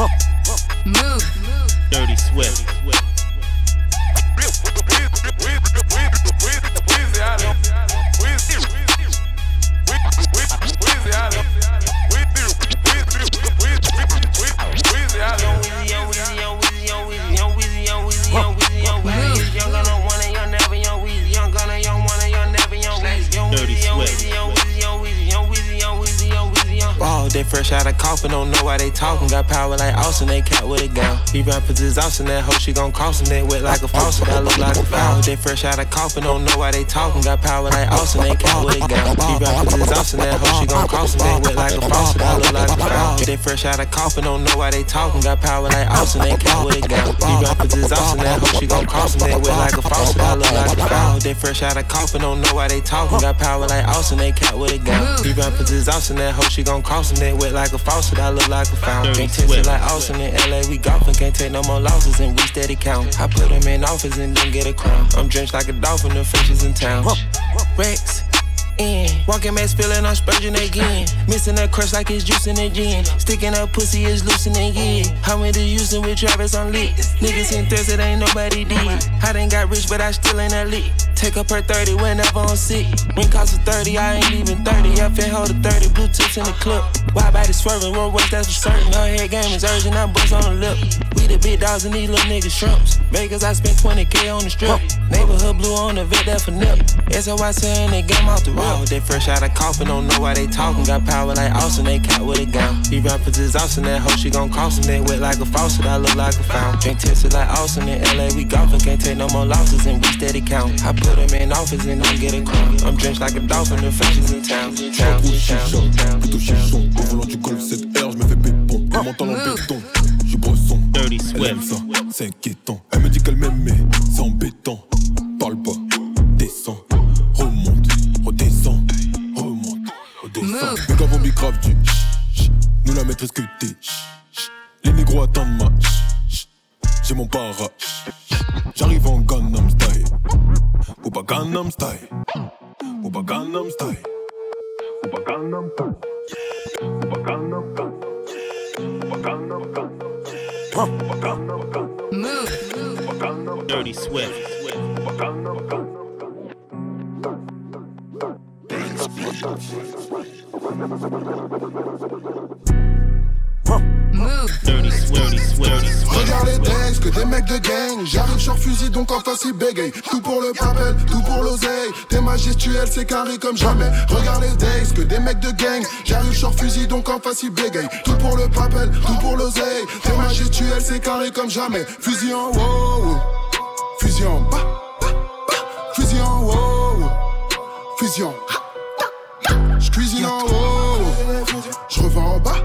Move. Dirty Swift. Fresh out of coffin, don't know why they talking. Got power like Austin, they cat with a gun. He rappers is Austin, that hoe she gon' cost him. They wet like a faucet, I look like a foul. They fresh out of coffin, don't know why they talking. Got power like Austin, they cat with a gun. He rappers is Austin, that hoe she gon' cost him. They wet like a faucet, I look like a foul. They fresh out of coffin, don't know why they talking. Got power like Austin, they cat with a gun. He rappers is Austin, that hoe she gon' cost him. They wet like a faucet, I look like a foul. They fresh out of coffin, don't know why they talking. Got power like Austin, they cat with a gun. He rappers is Austin, that hoe she gon' cost him. They wet like a faucet, I look like a foul. Dirty Can't test Swift. it like Austin in LA, we golfing. Can't take no more losses and we steady count. I put him in office and then get a crown. I'm drenched like a dolphin, the fishes in town. Rex. In. Walking mask feeling I'm spurging again. Missing that crush like it's juicing the gin. Sticking up pussy is loosening yeah. How many using with Travis on lit? Niggas in thirst, it ain't nobody did. I done got rich, but I still ain't a lit. Take up her 30 whenever I'm sick. Ring cost a 30, I ain't even 30. I fin hold a 30, Bluetooth in the clip. Wide body swerving, road work, that's for certain. Her head game is urgent, I bust on the lip. We the big dogs and these little niggas shrimps. Vegas, I spent 20k on the strip. Neighborhood blue on the vet, that for nip. SOY saying they game off the real. They fresh out of coffin, don't know why they talking. Got power like Austin, they cat with a gun. He rappers is Austin, that hoe she gon' cost him. They wet like a faucet, I look like a fountain. Can't test it like Austin in LA, we golfing. Can't take no more losses and we steady count. I put him in office and then get a crown. I'm drenched like a dolphin, the fishes in town. Je Town, suis town, town, plutôt chichon. Au volant du Golf 7R, je me fais pépon. Elle m'entend en béton, je suis bresson. Dirty Elle aime Swift. ça, c'est inquiétant. Elle me dit qu'elle m'aime, mais c'est embêtant. Parle pas, descends, remonte, redescends, remonte, redescends. Mais quand vont grave du nous la maîtrise que t'es. Les négros attendent ma. J'ai mon para, j'arrive en Gangnam Gangnam Style, ou pas Gangnam Style, ou Gangnam Style, ou Gangnam Style, ou Gangnam Style, ou pas Gangnam Style. Move. Dirty Swift. Move. Dirty Swift. Dirty Regarde les decks, que des mecs de gang. J'arrive sur fusil, donc en face ils bégayent. Tout pour le papel, tout pour l'oseille. T'es majestuel, c'est carré comme jamais. Regarde les decks, que des mecs de gang. J'arrive sur fusil, donc en face ils bégayent. Tout pour le papel, tout pour l'oseille. T'es majestuel, c'est carré comme jamais. Fusil en haut, fusil en bas, fusil en haut, fusil en Je cuisine en haut, je revends en bas.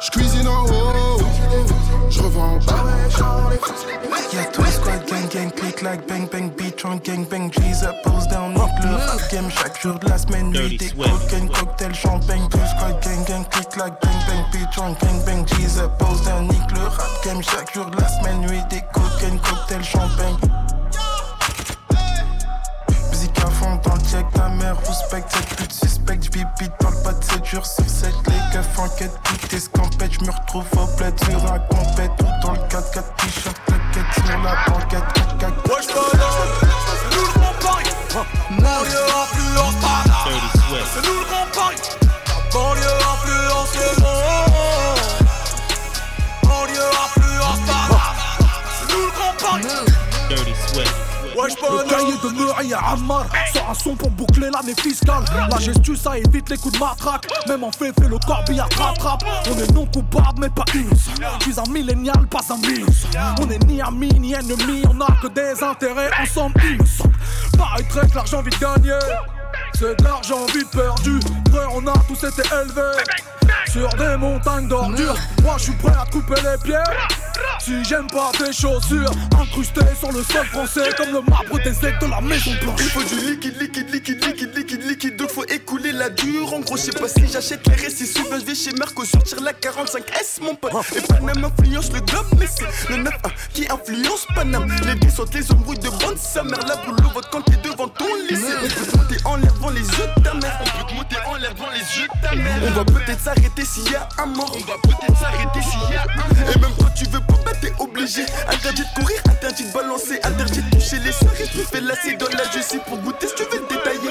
Je like bang, bang, beat on gang, bang, cheese up, pose down, nique le rap game. Chaque jour de la semaine, nuit, des cocaine, cocktail, champagne, tout squad, gang, gang, click like bang, bang, beat on gang, bang, cheese up, pose down, nique le rap game. Chaque jour de la semaine, nuit, des cocaine, cocktail, champagne. Musique à fond dans le check, ta mère respecte cette pute suspecte, j'bibi parle pas de 7 jours sur 7, les keufs enquête, tout est scampette, j'me retrouve au bled sur un Ammar Sort un son pour boucler l'année fiscale. La gestu ça évite les coups de matraque. Même en fait fait le corbillard rattrape. On est non coupable mais pas innocent Je suis un millénial pas un minus On est ni amis ni ennemis. On a que des intérêts ensemble semble Paraîtrait que l'argent vite gagné C'est de l'argent vite perdu. Frère on a tous été élevés. Sur des montagnes d'ordures. Moi je suis prêt à couper les pieds Si j'aime pas tes chaussures incrustées sur le sol français comme le marbre des ailes de la maison blanche. Il faut du liquide, liquide, liquide, liquide, liquide, liquide. Donc faut écouler la dure. En gros, je sais pas si j'achète les récits. Souvent, je vais chez Merco sortir la 45S, mon pote. Et Paname influence le globe, mais c'est le 9-1 qui influence Paname. Les billes sont les embrouilles de bande. Sa mère, la boule au vote quand t'es devant ton lycée. On peut te monter en lèvant les yeux de ta mère. On peut te monter en lèvant les yeux de ta mère. On va peut-être s'arrêter s'il y a un mort. On va peut-être s'arrêter s'il y a un mort. Et même quand tu veux pas, bah t'es obligé. Interdit de courir, interdit de balancer, interdit de toucher les souris. Tu fais lasser dans la justice pour goûter si tu veux te détailler.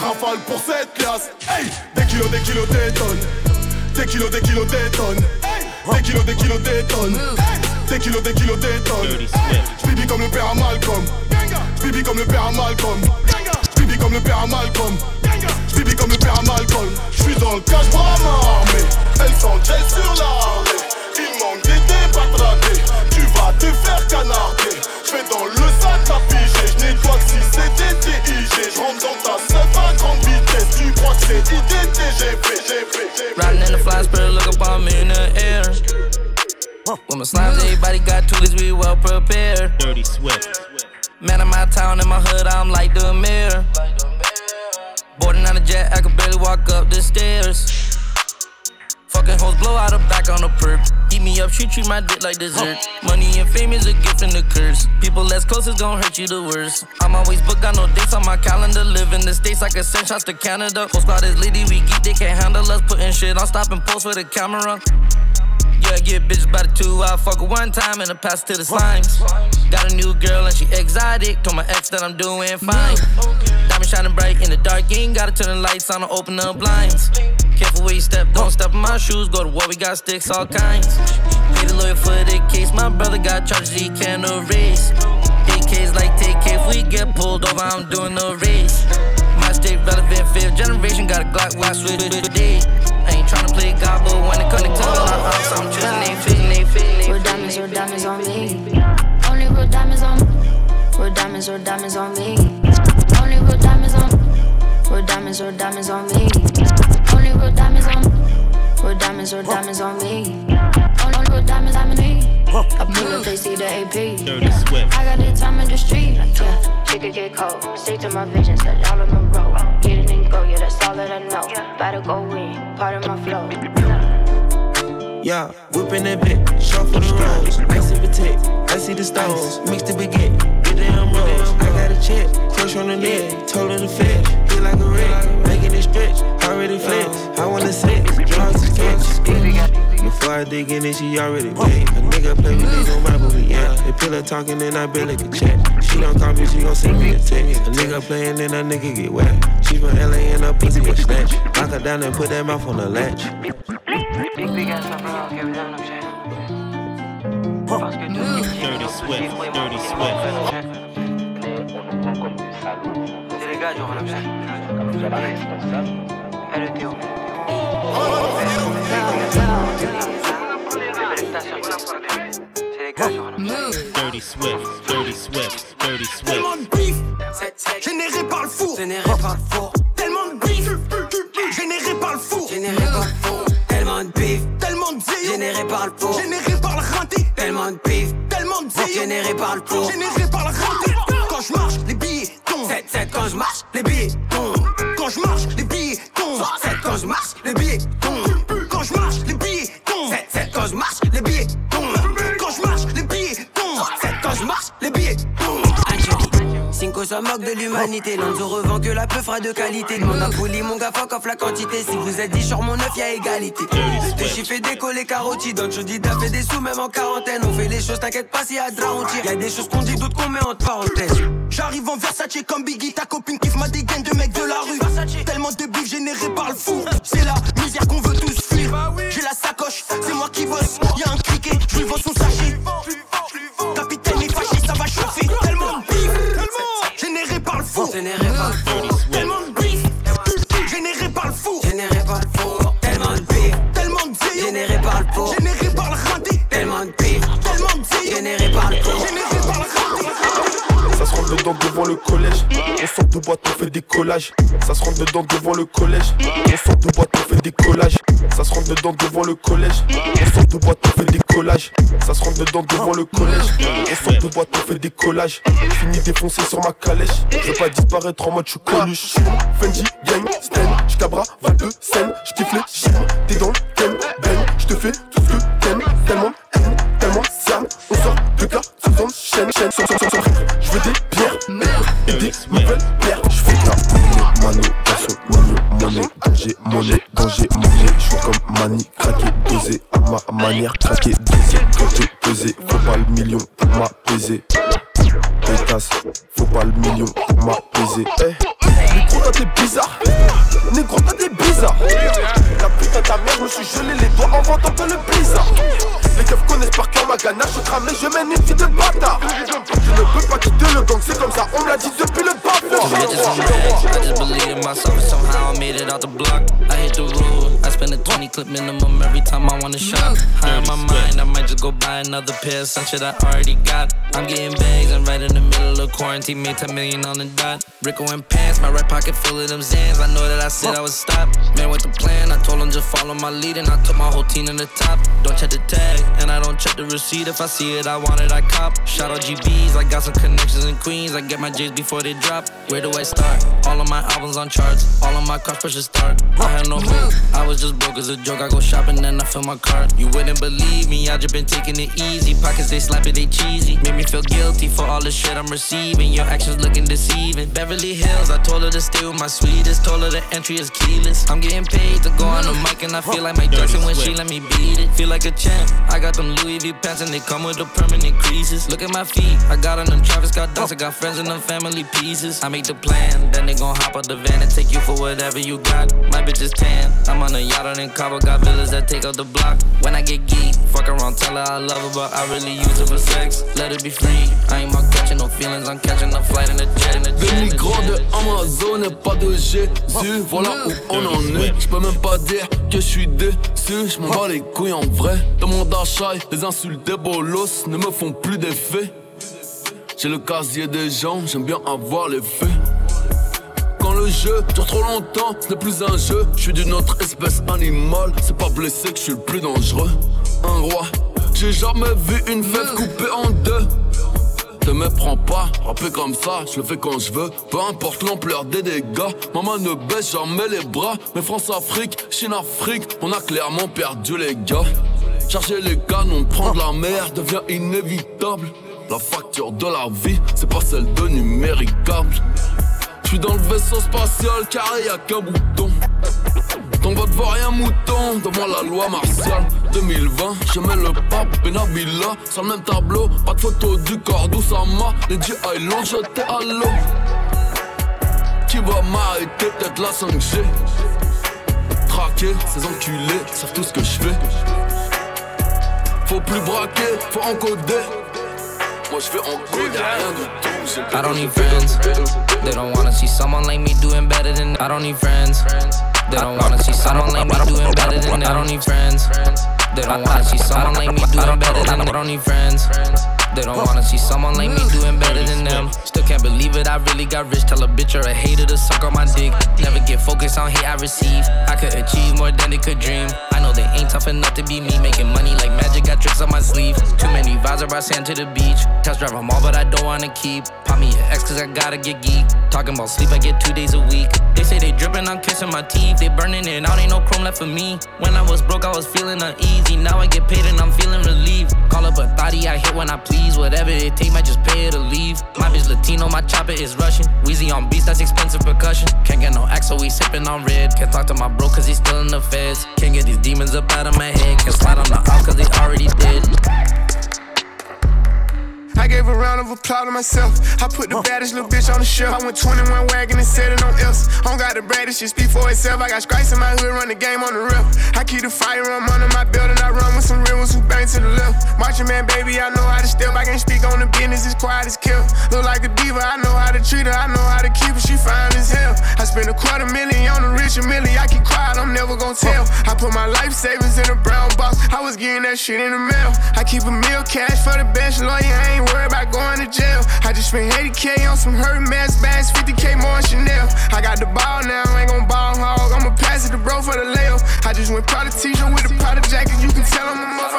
Rafale pour cette pièce. Hey! Des kilos, des kilos, des tonnes. Des kilos, des kilos, des tonnes. Des kilos, des kilos, des tonnes. Des kilos, des kilos, des tonnes. J'bibi comme le père à Malcolm. J'bibi comme le père à Malcolm. J'bibi comme le père à Malcolm. J'bibi comme le père à Malcolm. J'suis dans le cash pour la marmée. Sont gel sur l'arrêt. Il manque des débats ratés. Tu vas te faire canarder. J'fais dans le sac à piger. J'nettoie que si c'est DTIG. J'rentre dans ta à grande vitesse. Tu crois que c'est IDTGP, Riding in the flying spirit, look up on me in the air. With my slimes, everybody got tools, we well prepared. Dirty Swift. Man, in my town, in my hood, I'm like the mayor. Boarding on a jet, I could barely walk up the stairs. Fucking hoes blow out the back on the perp. Eat me up, treat, treat my dick like dessert. Money and fame is a gift and a curse. People less close is gon' hurt you the worst. I'm always booked, got no dates on my calendar. Live in the States, I can send shots to Canada. Whole squad is litty, we geek, they can't handle us. Putting shit on, stop and post with a camera. Yeah, I get bitches by the two. I fuck her one time and I pass to the slimes. Got a new girl and she exotic. Told my ex that I'm doing fine. Diamond shining bright in the dark. You ain't gotta turn the lights on or open the blinds. Careful where you step, don't step in my shoes. Go to war, we got sticks, all kinds. Pay the lawyer for the case. My brother got charges he can't erase. AKs like take care. If we get pulled over, I'm doing the race. My state relevant, fifth generation. Got a Glock, watch with the day. I ain't tryna play God, but when it come to telling my ops, I'm choosing they fit, they fit, they Real diamonds, real diamonds on me. Only real diamonds on me. Real diamonds, real diamonds on me. Only real diamonds on me. Real diamonds, real diamonds on me. Real diamonds, real diamonds on me. Oh, Only real diamonds on me. I pull up, they see the AP. Dirty Swift. I got the time in the street. Yeah, she could get cold. Stick to my vision, set all on the road. Get it and go, yeah, that's all that I know. Better go in, part of my flow. Yeah, whipping that bit, short for the rolls. Icy potato, I see the stones. Mix the baguette, get them rolls. I got a check, crush on the neck, told her to fetch. Feel like a wreck, making it stretch. Already flex, I wanna set, draw some sketch. Before I dig in it, she already paid. A nigga play with me, gon' rap with me, yeah. They pillow talking and I barely can chat. She don't call me, she gon' send me a text. A nigga playing and a nigga get wet. She from LA and her pussy was snatch. Lock her down and put that mouth on the latch. Dirty Swift. Dirty Swift. Dirty Swift. Dirty Swift. Dirty Swift. Tellement de bif Généré par le four Généré par le four Tellement de bif Généré par le four Généré par le four Tellement de bif Tellement de Généré par le four Généré par le rinté Tellement de bif Tellement de Généré par le four Généré par le rinté Quand je marche, les billets tombent. 7-7 quand je marche, les billets tombent. Quand je marche, les billets tombent. 7 quand je marche, les billets tombent. Quand je marche, les billets tombent. 7-7 quand je marche, les billets tombent. Quand je marche, les billets tombent. 7 quand je marche, les billets tombent Se moque de l'humanité, Lonzo revend que la peu fera de qualité. Demande à Pouli, mon gars, fuck off la quantité. Si vous êtes 10 sur mon 9, y'a égalité. Tes chiffres fait décoller carotide. Don Chodida fait des sous, même en quarantaine. On fait les choses, t'inquiète pas s'il y a de la honte. Y'a des choses qu'on dit, d'autres qu'on met entre parenthèses. J'arrive en Versace comme Biggie, ta copine kiffe ma dégaine de mec de la rue. Tellement de bif généré par le four. C'est la misère qu'on veut tous fuir. J'ai la sacoche, c'est moi qui bosse. Y'a un générer le collège. On sort de boîte, on fait des collages. Ça se rentre dedans devant le collège. On sort de boîte, on fait des collages. Ça se rentre dedans devant le collège. On sort de boîte, on fait des collages. Ça se rentre dedans devant le collège. On sort de boîte, on fait des collages. Fini défoncé sur ma calèche. Je veux pas disparaître en mode je suis Fendi, gang, Sten, j'cabra, 22 scènes. J'kiffe les chiffres, t'es dans le thème, ben. J'te fais tout ce que t'aimes, tellement haine, tellement cernes. On sort de cas, sous chaîne, chaîne, sur, sur, sur, sur. Je veux des nouvelles pierres. J'fais de la mano, mano, monnaie, danger, monnaie, danger, monnaie. J'suis comme mani, craqué, dosé, à ma manière, craqué, dosé, côté, pesé. Faut pas le million pour m'apaiser. Faut pas le million pour m'apaiser. Eh, négro, t'as des bizarres. Négro, t'as des bizarres. La putain ta mère, me suis gelé les doigts en vendant que le blizzard. Les keufs connaissent par cœur ma ganache, je cramé, je mène une vie de bâtard. Je ne peux pas quitter le gang, c'est comme ça, on me l'a dit depuis le bas. I just believe in myself and somehow I made it out the block. I hit the road, I spend a 20 clip minimum every time I wanna shop. High in my mind, I might just go buy another pair of some shit I already got. I'm getting bags and right in the middle of quarantine, made 10 million on the dot. Rico and pants, my right pocket full of them Xans. I know that I said I would stop. Man with the plan, I told him just follow my lead and I took my whole team in the top. Don't check the tag, and I don't check the receipt. If I see it, I want it, I cop. Shout out GBs, I got some connections in Queens. I get my J's before they drop. Where do I start? All of my albums on charts, all of my cars a start. I had no hope, I was just broke as a joke. I go shopping and I fill my cart. You wouldn't believe me, I just been taking it easy. Pockets they slappy, they cheesy. Made me feel guilty for all the shit I'm receiving. Your actions looking deceiving. Beverly Hills, I told her to stay with my sweetest. Told her the entry is keyless. I'm getting paid to go on the mic and I feel like Mike Jackson when she let me beat it. Feel like a champ. I got them Louis V pants and they come with the permanent creases. Look at my feet, I got on them Travis Scott dunks. I got friends in them family pieces. I make the plan, then they gon' hop out the van and take you for whatever you got. My bitch is tan. I'm on a yacht out in Cabo, got villas that take out the block. When I get geek, fuck around, tell her I love her, but I really use her for sex. Let her be free. I ain't about catching no feelings, I'm catching a flight in the jet in the jet. Des migrants de Amazon pas de Jésus. Voilà où on en est. J'peux même pas dire que je suis déçu. J'm'en bats les couilles en vrai. Demande à Chai, les insultes des bolos ne me font plus d'effet. J'ai le casier des gens, j'aime bien avoir les faits. Quand le jeu dure trop longtemps, ce n'est plus un jeu. Je suis d'une autre espèce animale. C'est pas blessé que je suis le plus dangereux. Un roi, j'ai jamais vu une fête coupée en deux. Te méprends pas, rapper comme ça, je le fais quand je veux. Peu importe l'ampleur des dégâts, maman ne baisse jamais les bras. Mais France-Afrique, Chine-Afrique, on a clairement perdu les gars. Charger les canons, prendre la mer devient inévitable. La facture de la vie, c'est pas celle de numéricable. Je suis dans le vaisseau spatial carré, y'a qu'un bouton. Ton vote vaut rien mouton devant la loi martiale. 2020, je mets le pape Benabila sur le même tableau, pas de photo du corps d'Oussama. Les G Island jeté à l'eau Qui va m'arrêter, peut-être la 5G Traquer, ces enculés savent tout ce que je fais. Faut plus braquer, faut encoder. Moi je vais encoder rien du tout I don't need friends. They don't wanna see someone like me doing better than. I don't need friends. They don't wanna see someone like me doing better than. I don't need friends. They don't wanna see someone like me doing better than. I don't need friends. They don't wanna see someone like me doing better than them. Still can't believe it, I really got rich. Tell a bitch or a hater to suck on my dick. Never get focused on hate I receive. I could achieve more than they could dream. I know they ain't tough enough to be me. Making money like magic, got tricks on my sleeve. Too many vibes, I sand to the beach. Test drive them all, but I don't wanna keep. Pop me an ex, cause I gotta get geek. Talking about sleep, I get two days a week. They say they dripping, I'm kissing my teeth. They burning it out, ain't no chrome left for me. When I was broke, I was feeling uneasy. Now I get paid and I'm feeling relieved. Call up a thotty, I hit when I please. Whatever it take, might just pay her to leave. My bitch Latino, my chopper is Russian. Wheezy on beats, that's expensive percussion. Can't get no axe, so we sipping on red. Can't talk to my bro, cause he's still in the feds. Can't get these demons up out of my head. Can't slide on the off, cause they already did. I gave a round of applause to myself. I put the baddest little bitch on the shelf. I went 21 wagon and set it on else. I don't got the baddest shit speak for itself. I got stripes in my hood, run the game on the rep. I keep the fire on under my belt and I run with some real ones who bang to the left. Marching man, baby, I know how to step. I can't speak on the business, it's quiet as kept. Look like a diva, I know how to treat her, I know how to keep her. She fine as hell. I spent a quarter million on the rich a million. I keep quiet, I'm never gonna tell. I put my life savings in a brown box. I was getting that shit in the mail. I keep a meal cash for the best lawyer, ain't worried about going to jail. I just spent 80k on some hurt mess bags, 50k more on Chanel. I got the ball now, ain't gon' ball hog. I'ma pass it to bro for the layup. I just went Prada t-shirt with a Prada jacket, you can tell I'm a motherfucker.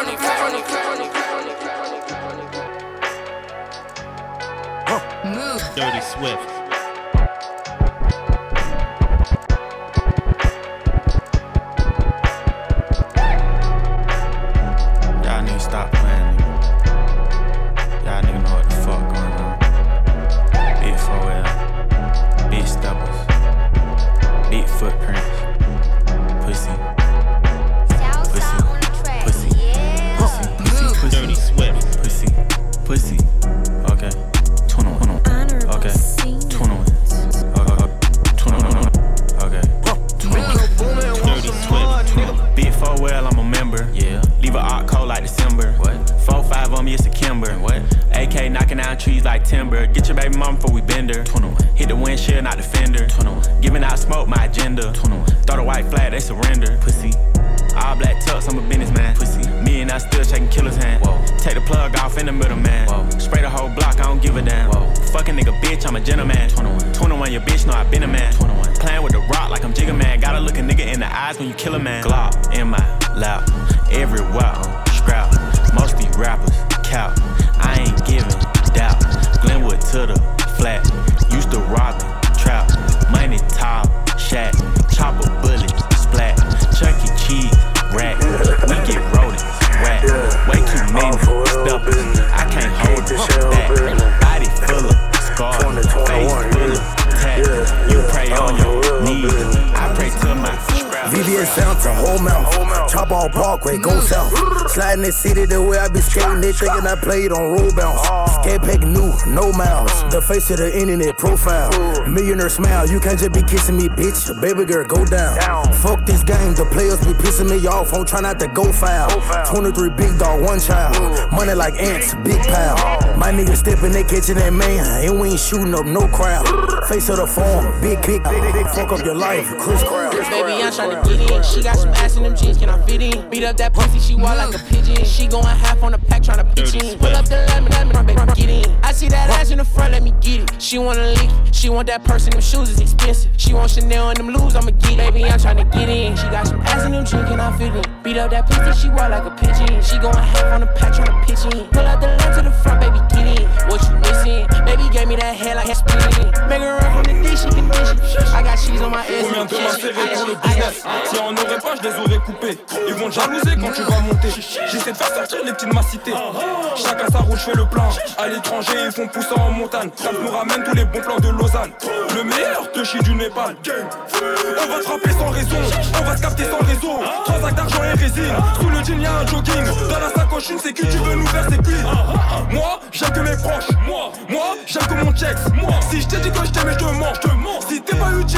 Dirty Swift. On me, it's a Kimber. What? AK knocking down trees like timber. Get your baby mama before we bend her. 21. Hit the windshield, not the fender. 21. Giving out smoke, my agenda. 21. Throw the white flag, they surrender. Pussy. All black tux, I'm a businessman. Pussy. Me and I still shaking killer's hand. Whoa. Take the plug off in the middle, man. Whoa. Spray the whole block, I don't give a damn. Whoa. Fucking nigga, bitch, I'm a gentleman. 21. 21, your bitch know I been a man. 21. Playing with the rock like I'm Jigga Man. Gotta look a nigga in the eyes when you kill a man. Glock in my lap, everywhere on scrap. Most these rappers cap. Giving doubt. Sliding the city the way I be skating, they thinking I played on roll bounce. Skate pack new, no miles. The face of the internet profile. Millionaire smile, you can't just be kissing me, bitch. Baby girl, go down. Fuck this game, the players be pissing me off. I'm trying not to go foul. 23 big dog, one child. Money like ants, big pile. My niggas stepping they catching that man, and we ain't shooting up no crowd. Face of the form, big, big, big. Fuck up your life, Chris Crown. Baby, I'm tryna get in. She got some ass in them jeans, can I fit in? Beat up that pussy, she walk like a pigeon. She going half on the pack, tryna pitch in. Pull up the lemon, lemon, run, baby, get in. I see that ass in the front, let me get it. She wanna lick it. She want that purse and them shoes is expensive. She want Chanel and them lose, I'ma get it. Baby, I'm tryna get in. She got some ass in them jeans, can I fit in? Beat up that pussy, she walk like a pigeon. She going half on the pack, tryna pitch in. Pull out the lamp to the front, baby, get in. What you missing? Baby gave me that head like a spinning. Make her run from the D, she can dish it. I got cheese on my ass. Combien de ma Si on n'aurait pas, je les aurais coupés. Ils vont te jalouser quand tu vas monter. J'essaie de faire sortir les petites macités. Chacun sa route, je fais le plein. À l'étranger, ils font pousser en montagne. Ça nous ramène tous les bons plans de Lausanne. Le meilleur te chie du Népal. On va te frapper sans raison. On va te capter sans réseau. Trois actes d'argent et résine. Sous le jean, y'a un jogging. Dans la sacoche, une sécu, tu veux nous faire ses. Moi, j'aime que mes proches. Moi, moi, j'aime que mon checks. Moi, si je t'ai dit que je mens. Je te mens. Si t'es pas utile,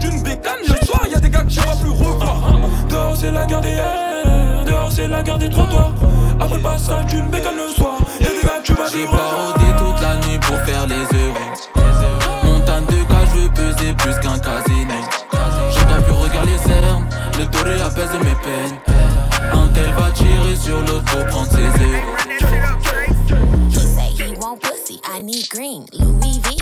D'une bécane, le soir, y'a des gars que je vais plus revoir. Dehors, c'est la guerre des R. Dehors, c'est la guerre des trottoirs. Après le passage d'une bécane le soir, y'a des gars que tu vas plus J'ai barodé toute la nuit pour faire les euros. Montagne de cas, je veux peser plus qu'un casino. J'ai pas pu regarder les cernes, le doré apaise mes peines. Un tel va tirer sur l'autre pour prendre ses euros. He say he want pussy, I need green. Louis V,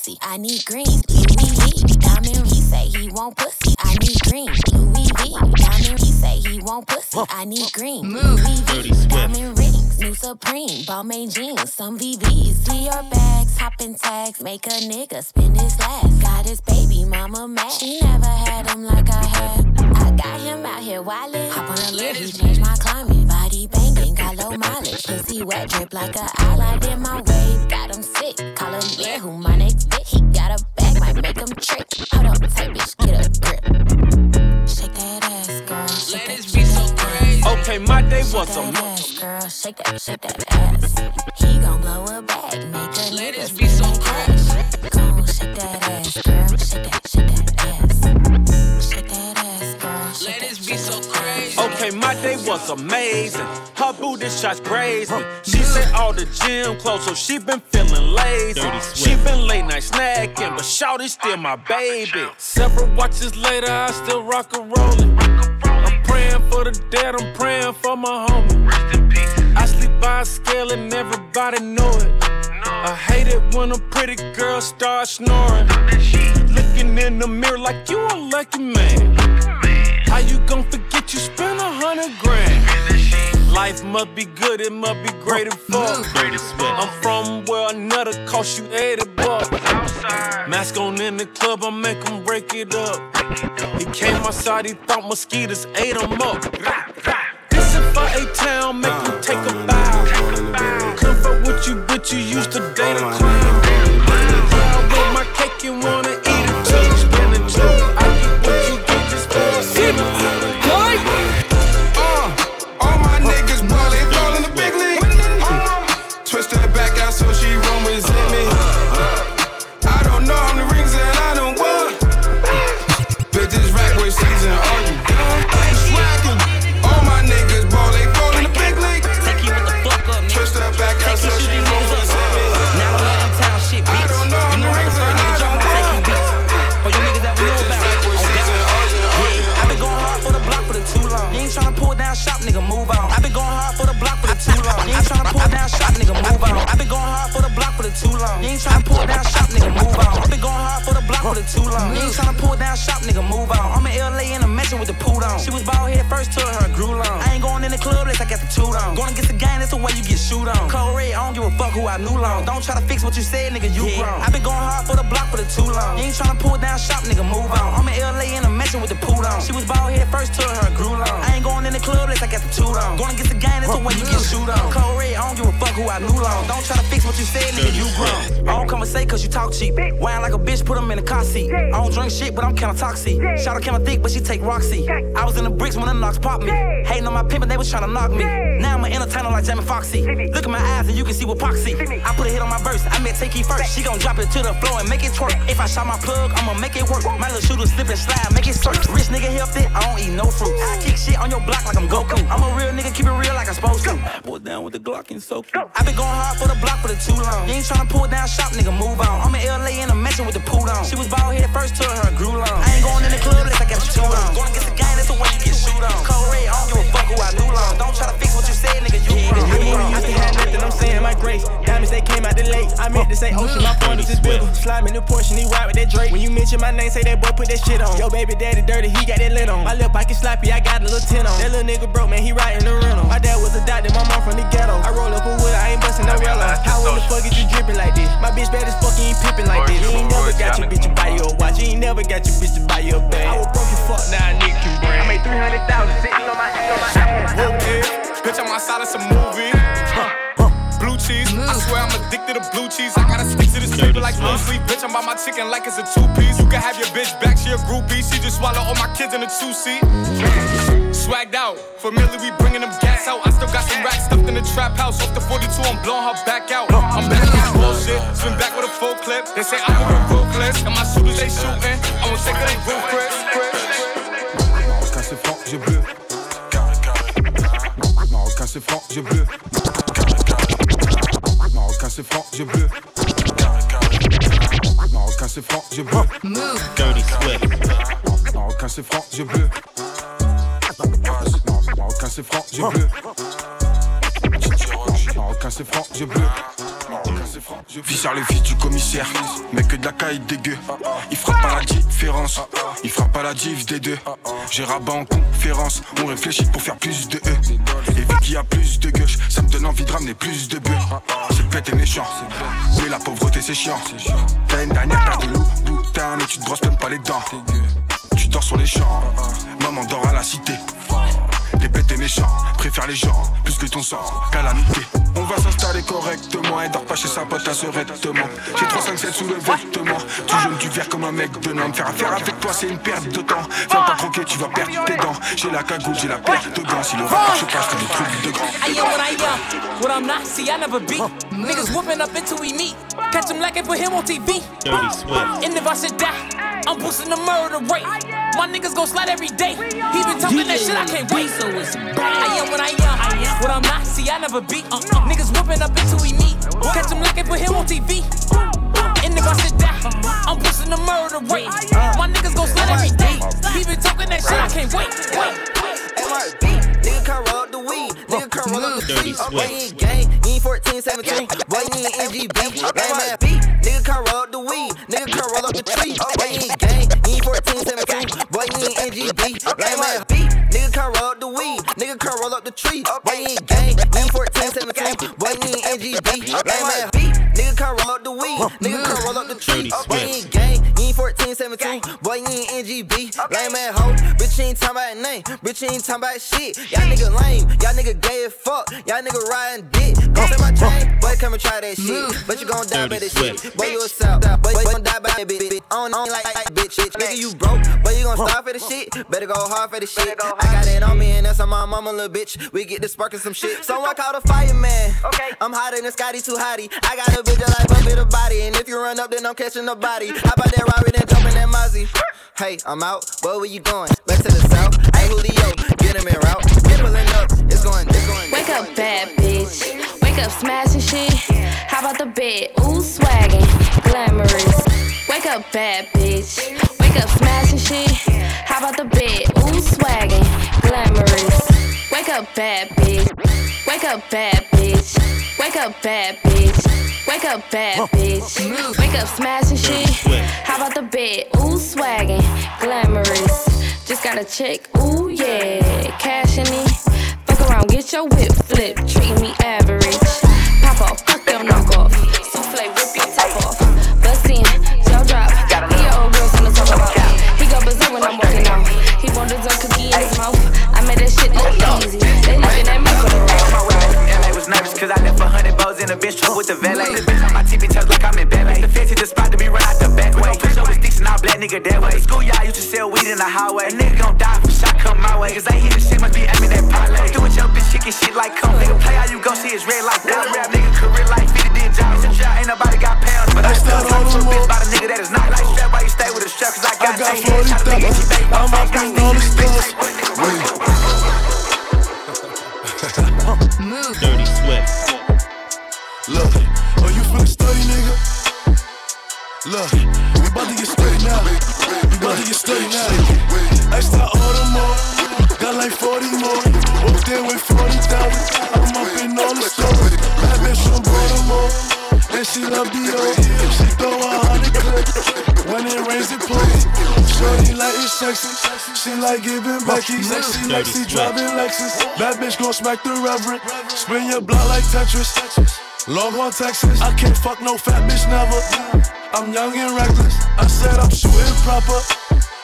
pussy, I need green. Louis V, diamond. He say he want pussy, I need green. Louis V, diamond. He say he want pussy, I need green. Louis V, diamond new Supreme, Balmain jeans, some VVs. See your bags, hopping tags, make a nigga spend his last. Got his baby mama mad. She never had him like I had. I got him out here wildin'. Hop on a lid, he changed my climate. Body banging, got low mileage. Pussy wet, drip like a eyelid in my way. Got him sick, call him yeah, who my next bitch. He got a bag, might make him trick. Hold up, tight bitch, get a grip. Shake that Okay, my day was a ass, girl. Shake that, shake that ass. He gon' blow a bag, make a nigga spend that was amazing. Her booty shots grazed me. She said all the gym clothes, so she been feeling lazy. She been late night snacking, but Shawty still my baby. Several watches later, I still rock a rollin'. I'm praying for the dead, I'm praying for my homie. I sleep by a scale and everybody know it. I hate it when a pretty girl starts snoring. Looking in the mirror like you a lucky man. How you gon' forget you spent a hundred grand? Life must be good, it must be great and fuck. I'm from where another cost you 80 bucks. Mask on in the club, I make him break it up. He came outside, he thought mosquitoes ate him up. This is for a town, make him take a bow. Comfort with you, but you used to date a clown. Too long. You ain't tryna pull down shop, nigga, move on. Been going hard for the block for the too long. You ain't tryna pull down shop, nigga, move on. I'm in LA in a mansion with the pool on. She was bald head first till her grew long. I ain't going in the club unless I got the toot on. Going against the gang, that's the way you get shoot on. Cold red, I don't give a fuck who I knew long. Don't try to fix what you said, nigga, you grown. I been going hard for the block for the too long. You ain't tryna pull down shop, nigga, move on. I'm in LA in a mansion with the pool on. She was bald head first till her grew long. I ain't going in the club unless I got the toot on. Going against the gang, that's the way you get shoot on. Cold red, I don't give a fuck who I knew long. Don't try to fix what you said, nigga, you grown. I don't come and say cause you talk cheap. Whine like a bitch, put him in the car seat. I don't drink shit, but I'm kinda toxic. Shout out kinda thick, but she take Roxy. I was in the bricks when the knocks popped me. Hating on my pimp, and they was trying to knock me. Now I'm an entertainer like Jamie Foxy. Look at my eyes and you can see what poxy. I put a hit on my verse, I met Takey first. She gon' drop it to the floor and make it twerk. If I shot my plug, I'ma make it work. My little shooter slip and slide, make it surf. Rich nigga healthy, I don't eat no fruit. I kick shit on your block like I'm Goku. I'm a real nigga, keep it real like I'm supposed to. Boy down with the Glock and so cool. I been going hard for the block for the too long. You ain't tryna pull down shop, nigga, move on. I'm in LA in a mansion with the pool on. She was bald first till her grew long. I ain't going in the club unless I got two on. Going against the gang, that's the way you get shoot on. Cold red, I don't give a fuck who I knew long. Don't try to fix what you said, nigga, you wrong. I mean, I can have nothing, I'm saying my grace. Diamonds, they came out the lake. I meant to say oh, ocean, my phone is just wiggle. Slime in the Porsche, he ride with that Drake. When you mention my name, say that boy put that shit on. Yo, baby daddy dirty, he got that lint on. My lil' pocket sloppy, I got a little tin on. That little nigga broke, man, he riding the rental. My dad was a doctor, my mom from the ghetto. I roll up a wood, I ain't busting no yellow. How in the fuck is you dripping like this? My bitch bad as fuck, you ain't pippin' like this. You ain't never got your bitch to buy you a watch. You ain't never got your bitch to buy you a bag. I was broke as fuck, now I need can brand. I made 300,000 sitting on my ass. On my ass. Okay, bitch, I'm outside of some movie. Blue cheese, I mm. swear I'm addicted to blue cheese. I gotta stick to this paper like blue sleep. Bitch, I'm by my chicken like it's a two piece. You can have your bitch back, she a groupie. She just swallow all my kids in a two seat. Swagged out, familiar, we bringing them gas out. I still got some racks stuffed in the trap house. Off the 42, I'm blowing her back out. I'm back on this bullshit, swim back with a full clip. They say I'm moving ruthless, and my shooters they shooting. I won't take they roof, J'ai bleu. Marocain c'est franc, j'ai bleu. Marocain c'est franc, j'ai bleu. Marocain c'est franc, j'ai bleu. Dirty Swift. Marocain c'est franc, j'ai bleu. Marocain c'est franc, j'ai bleu. Marocain c'est franc, j'ai bleu. Vis sur les filles du commissaire, mais que de la caille dégueu. Il fera pas la différence, il fera pas la diff des deux. J'ai rabat en conférence, on réfléchit pour faire plus de E. Et vu qu'il y a plus de gauche, ça me donne envie de ramener plus de bœufs. C'est bête et méchant, mais la pauvreté c'est chiant. L'année dernière, t'as de loup, putain, mais tu te brosses même pas les dents. Tu dors sur les champs, maman dort à la cité. Les bêtes et méchants, préfèrent les gens plus que ton sang, calamité. On va s'installer correctement et dort pas chez sa pote à ce rectement. J'ai 357 sous le vêtement, tu jeûnes du verre comme un mec de Nantes. Faire affaire avec toi, c'est une perte de temps. Viens pas croquer, tu vas perdre tes dents. J'ai la cagoule, j'ai la perte de gants. Si le rap je passe, des trucs de grand. I am what I am, what I'm not, see, I never be. Niggas whooping up until we meet. Catch him lacking for him on TV. And if I should die, I'm boosting the murder rate. My niggas gon' slide every day. He been talking that shit, I can't wait. So it's I am what I am. What I'm not, see, I never beat. Uh, niggas whooping up until we meet. Catch him looking, put him on TV. And if I sit down, I'm boosting the murder rate. My niggas gon' slide every day. He been talking that shit, I can't wait. Wait. Nigga come roll up the weed, nigga come roll up the tree. Boy, you ain't gang, you ain't 14, 17. Boy, you ain't NGB, lame ass beat. Nigga come roll up the weed, nigga come roll up the tree. Boy, you you ain't 14, 17. Boy, you ain't NGB, lame ass beat. Nigga come roll up the weed, nigga come roll up the tree. Boy, you ain't gang, you ain't 14, 17. Boy, you ain't NGB, lame ass beat. Nigga come roll up the weed, nigga come roll up the tree. Boy, you ain't gang, you ain't 14, 17. Boy, you ain't NGB, lame ass hoe. Bitch, you ain't talking about name, bitch, you ain't talking about shit. Y'all nigga lame, y'all nigga gay as fuck, y'all nigga riding dick. Go say my chain, boy, come and try that shit. But you gon' die by this shit. Boy, you a sap, boy, you gon' die by that bitch. bitch. On, on like, like bitch, shit. Nigga, you broke, boy, you gon' starve for the shit. Better go hard for the shit. I got it on me, and that's on my mama, little bitch. We get to sparking some shit. So I call the fireman. Okay. I'm hotter than Scotty, too hottie. I got a bitch that like bump the body, and if you run up, then I'm catching the body. How about that Rari, then jumping that Mozzie? Hey, I'm out. Where were you going? Back to the south. Hey, Julio, get him in route. Get pulling up. It's going, it's going. Wake up, bad bitch. Wake up, smashing shit. How about the bed? Ooh, swaggin', glamorous. Wake up, bad bitch. Wake up, smashing shit. How about the bed? Ooh, swaggin', glamorous. Wake up, bad bitch. Wake up, bad bitch. Wake up, bad bitch. Wake up, bad bitch. Wake up, smashing shit. How about the bed? Ooh, swaggin', glamorous. Just got a check. Ooh, yeah. Cash in it. Fuck around, get your whip flip. Treat me average. Pop off, fuck your knockoff. Souffle, rip your top off. Bust in, jaw drop. When I'm walking out. He want dessert cookie in his mouth. I made that shit look easy. They looking at me for the ride. LA was nervous cause I left a hundred balls in a bitch truck with the valet. The bitch on my TV touch like I'm in ballet. The fancy the spot to be run out the back way. Push up with sticks and all black nigga that way. Schoolyard used to sell weed in the highway. A nigga gon' die for shot come my way. Cause I hear the shit must be aiming that parlay. Do it your bitch chicken shit like come. Nigga play how you go see it's red like that. Rap nigga career like 50 did jobs. It's a job, ain't nobody got pounds. But I still talk to a bitch by the nigga that is not like strap. Strap? Cause I got, I got 40 thousand. I'm up in all the stars. Dirty Swift. Look, oh, you finna study, nigga? Look, we about to sexy. She like giving back keys. Sexy like driving Lexus. That bitch gon' smack the reverend. Spin your block like Tetris. Longhorn, Texas. I can't fuck no fat bitch never. I'm young and reckless. I said I'm shooting proper.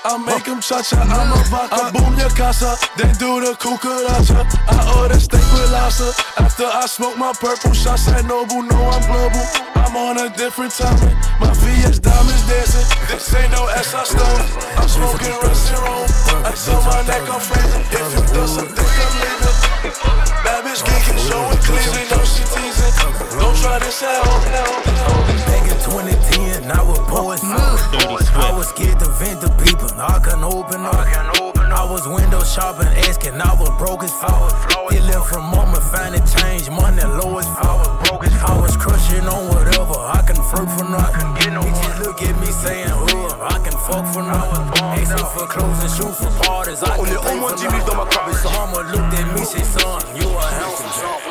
I make him cha-cha, I'm a vodka. I boom your casa, then do the cucaracha. I order steak with lobster. After I smoke my purple shots at Noble, no, I'm global. I'm on a different timing. My VS diamonds dancing. This ain't no S I stole. I'm smoking Rome. I tell my neck I'm freezing. If you do something, I'm leaving. Bad bitch geeking, showing cleavage, no she teasing. Don't try this at home. Back in 2010, I was poor as fuck. I was scared to vent to people. I couldn't open up. I was window shopping, asking. I was broke as fuck. Stealing from mama, finding change, money low as fuck. I was crushing on whatever. I can flirt for nothing. Bitches look at me saying, oh, I can fuck for nothing. Asking for clothes and shoes for parties. I On can est pay au moins for 10 000 dans ma nothing. Mama looked at me, said, son, you a handsome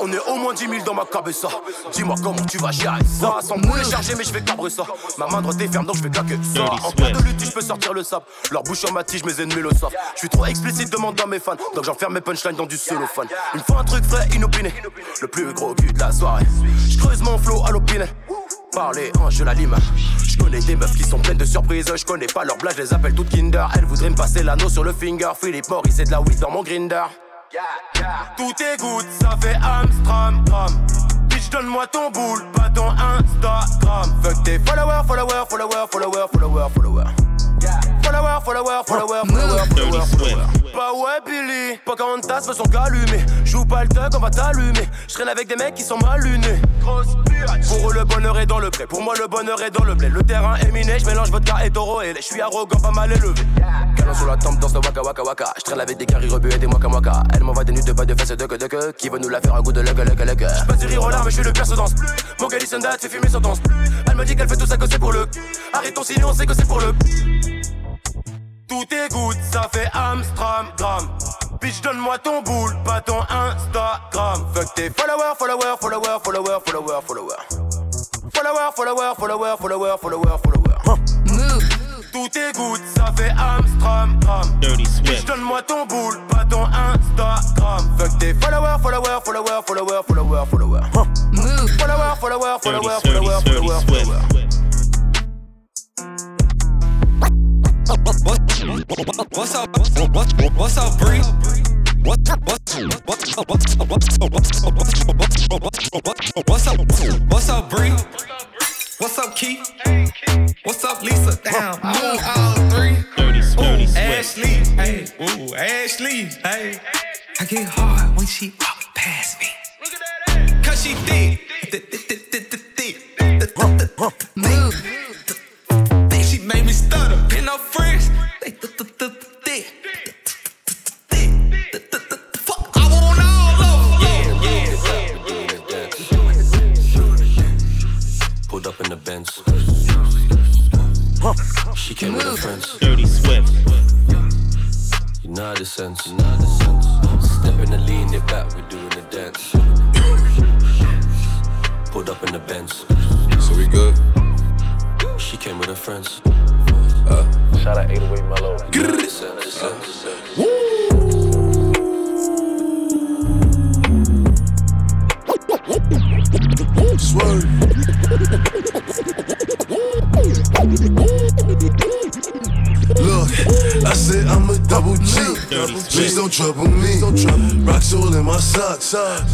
On est au moins 10 000 dans ma cabeza. Dis-moi comment tu vas gérer ça. Sans boulet chargé, mais je vais cabrer ça. Ma main droite est ferme, donc je vais claquer ça. En cas de lutte, je peux sortir le sable. Leur bouche en ma tige, mes ennemis le savent. Je suis trop explicite, demande à mes fans. Donc j'enferme mes punchlines dans du cellophane. Il me faut un truc frais, inopiné. Le plus gros cul de la soirée. Je creuse mon flow à l'opiné. Parler, hein, je la lime. Je connais des meufs qui sont pleines de surprises. Je connais pas leur blague, je les appelle toutes Kinder. Elles voudraient me passer l'anneau sur le finger. Philippe Maurice, c'est de la weed dans mon grinder. Tout est good, ça fait Amstram. Bitch, donne-moi ton boule, pas ton Instagram. Fuck tes followers, followers, followers, followers, followers, followers. Follower, follower, follower, follower, follower. Bah ouais, ouais, Billy. Pocahontas veut son gars allumé. Joue pas le thug, on va t'allumer. Je traîne avec des mecs qui sont mal lunés. Grosse Pour eux, le bonheur est dans le pré. Pour moi, le bonheur est dans le blé. Le terrain est miné, je mélange vodka et taureau et Je suis arrogant, pas mal élevé. Canon sur la tempe, dans ce waka waka waka. Je traîne avec des carrés rebus et des moka moka. Elle m'envoie des nuits de pas de fesses de que de que. Qui veut nous la faire un goût de lug lug lug. J'suis pas du rire au mais je suis le perso danse plus. Mon gars, date, c'est fumé sans danse plus. Elle me dit qu'elle fait tout ça que c'est pour le. Arrêtons sinon on sait que c'est pour le. Tout est good, ça fait Amstramgram. Bitch, donne-moi ton boule, pas ton Instagram. Fuck tes followers, followers, followers, followers, followers, followers. Followers, followers, followers, followers, followers, followers. Tout est good, ça fait Amstramgram. Bitch, donne-moi ton boule, pas ton Instagram. Fuck tes followers, followers, followers, followers, followers, followers. Followers, followers, followers, followers, followers, followers. What's up? What's up, Bree? What's up? What's up? What's up, Bree? What's up, Key? What's up, Lisa? Damn, move all three. Ooh, Ashley, hey, ooh, Ashley, hey. I get hard when she walk past me. Cause she thick. Move. She made me stutter. Pin no friends. They th th th thick. Fuck, I want all of Yeah, yeah. Pulled up in the Benz. She came with her friends. Dirty Swift. The sense. You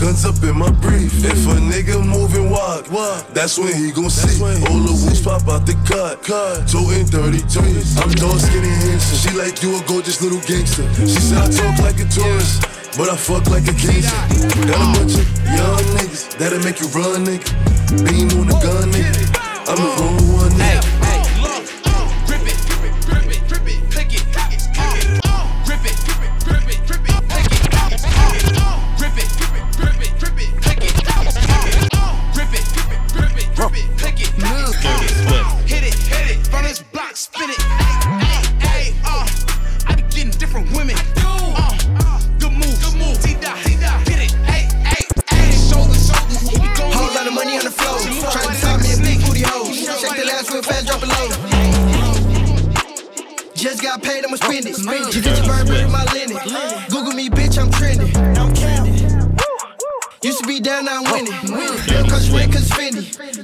guns up in my brief. If a nigga moving wild, that's when he gon' see. All the wolves pop out the cut, toting 33. I'm tall, skinny, handsome. She like you a gorgeous little gangster. She said I talk like a tourist. But I fuck like a gangster. Got a bunch of young niggas that'll make you run, nigga. Beam on the gun, nigga. I'm the wrong one, nigga.